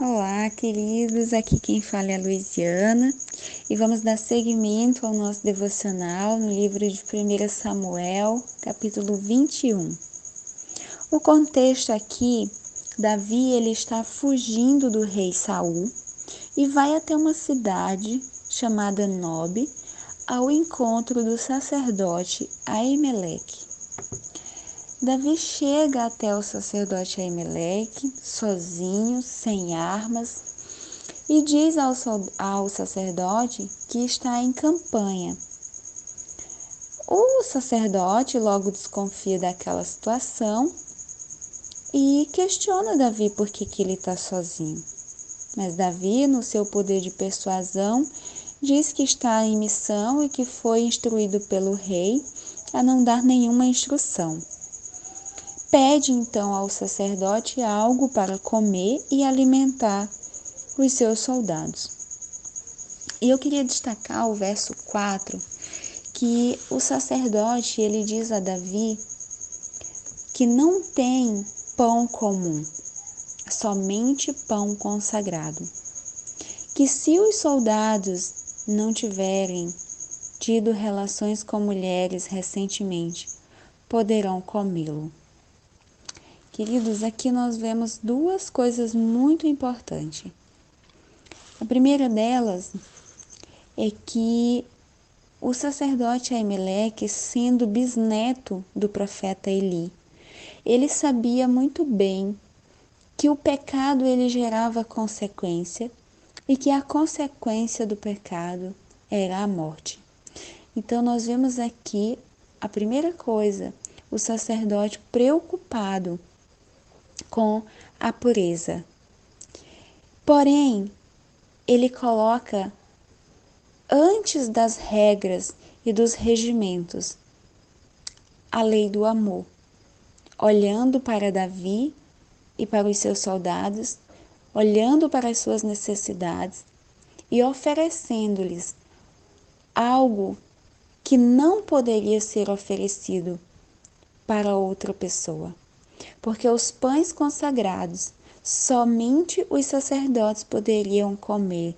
Olá, queridos. Aqui quem fala é a Luiziana e vamos dar seguimento ao nosso devocional no livro de 1 Samuel, capítulo 21. O contexto aqui, Davi ele está fugindo do rei Saul e vai até uma cidade chamada Nob ao encontro do sacerdote Aimeleque. Davi chega até o sacerdote Aimeleque, sozinho, sem armas, e diz ao, ao sacerdote que está em campanha. O sacerdote logo desconfia daquela situação e questiona Davi por que, que ele está sozinho. Mas Davi, no seu poder de persuasão, diz que está em missão e que foi instruído pelo rei a não dar nenhuma instrução. Pede então ao sacerdote algo para comer e alimentar os seus soldados. E eu queria destacar o verso 4, que o sacerdote ele diz a Davi que não tem pão comum, somente pão consagrado. Que se os soldados não tiverem tido relações com mulheres recentemente, poderão comê-lo. Queridos, aqui nós vemos duas coisas muito importantes. A primeira delas é que o sacerdote Aimeleque, sendo bisneto do profeta Eli, ele sabia muito bem que o pecado ele gerava consequência e que a consequência do pecado era a morte. Então nós vemos aqui a primeira coisa, o sacerdote preocupado com a pureza. Porém, ele coloca antes das regras e dos regimentos a lei do amor, olhando para Davi e para os seus soldados, olhando para as suas necessidades e oferecendo-lhes algo que não poderia ser oferecido para outra pessoa porque os pães consagrados somente os sacerdotes poderiam comer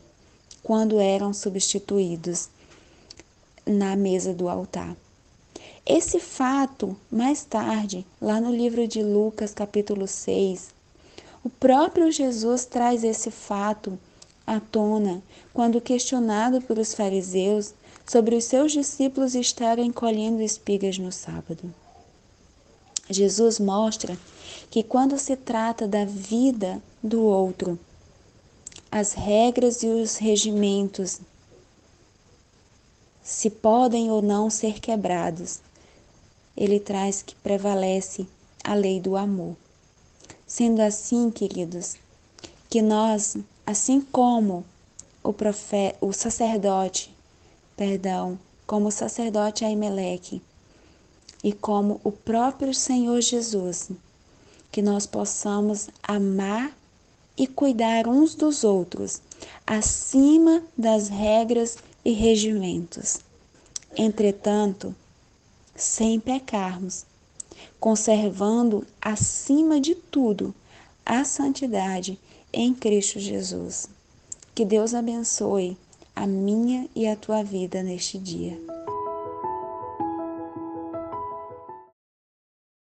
quando eram substituídos na mesa do altar. Esse fato, mais tarde, lá no livro de Lucas, capítulo 6, o próprio Jesus traz esse fato à tona quando questionado pelos fariseus sobre os seus discípulos estarem colhendo espigas no sábado. Jesus mostra que quando se trata da vida do outro, as regras e os regimentos se podem ou não ser quebrados. Ele traz que prevalece a lei do amor. Sendo assim, queridos, que nós, assim como o profeta, o sacerdote, perdão, como o sacerdote Aimeleque, e como o próprio Senhor Jesus, que nós possamos amar e cuidar uns dos outros, acima das regras e regimentos. Entretanto, sem pecarmos, conservando acima de tudo a santidade em Cristo Jesus. Que Deus abençoe a minha e a tua vida neste dia.